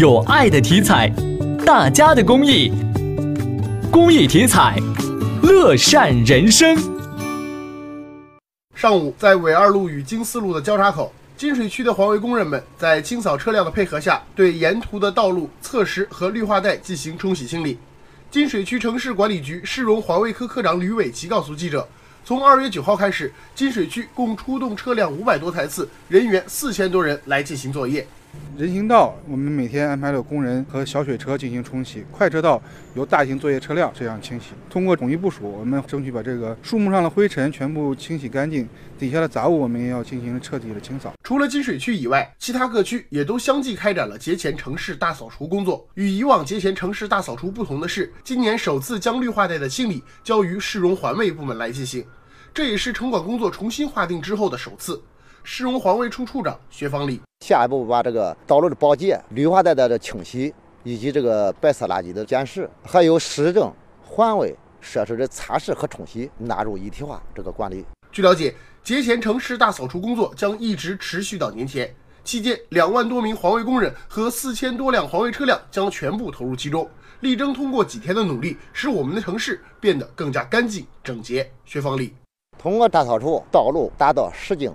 有爱的体彩，大家的公益，公益体彩，乐善人生。上午，在纬二路与京四路的交叉口，金水区的环卫工人们在清扫车辆的配合下，对沿途的道路、侧石和绿化带进行冲洗清理。金水区城市管理局市容环卫科科长吕伟奇告诉记者。从二月九号开始，金水区共出动车辆五百多台次，人员四千多人来进行作业。人行道，我们每天安排了工人和小水车进行冲洗；快车道由大型作业车辆这样清洗。通过统一部署，我们争取把这个树木上的灰尘全部清洗干净，底下的杂物我们也要进行彻底的清扫。除了金水区以外，其他各区也都相继开展了节前城市大扫除工作。与以往节前城市大扫除不同的是，今年首次将绿化带的清理交于市容环卫部门来进行。这也是城管工作重新划定之后的首次。市容环卫处处长薛方礼，下一步把这个道路的保洁、绿化带的清洗，以及这个白色垃圾的监视，还有市政环卫设施的擦拭和冲洗纳入一体化这个管理。据了解，节前城市大扫除工作将一直持续到年前，期间两万多名环卫工人和四千多辆环卫车辆将全部投入其中，力争通过几天的努力，使我们的城市变得更加干净整洁。薛方礼。通过大扫除，道路达到十净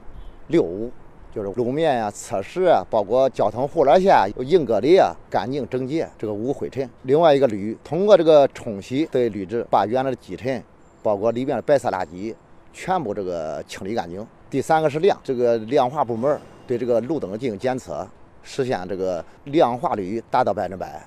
六五，就是路面呀、侧石啊，包括交通护栏下、硬隔离啊，干净整洁，这个无灰尘。另外一个铝，通过这个冲洗对铝质，把原来的积尘，包括里面的白色垃圾，全部这个清理干净。第三个是亮，这个亮化部门对这个路灯进行检测，实现这个亮化率达到百分之百。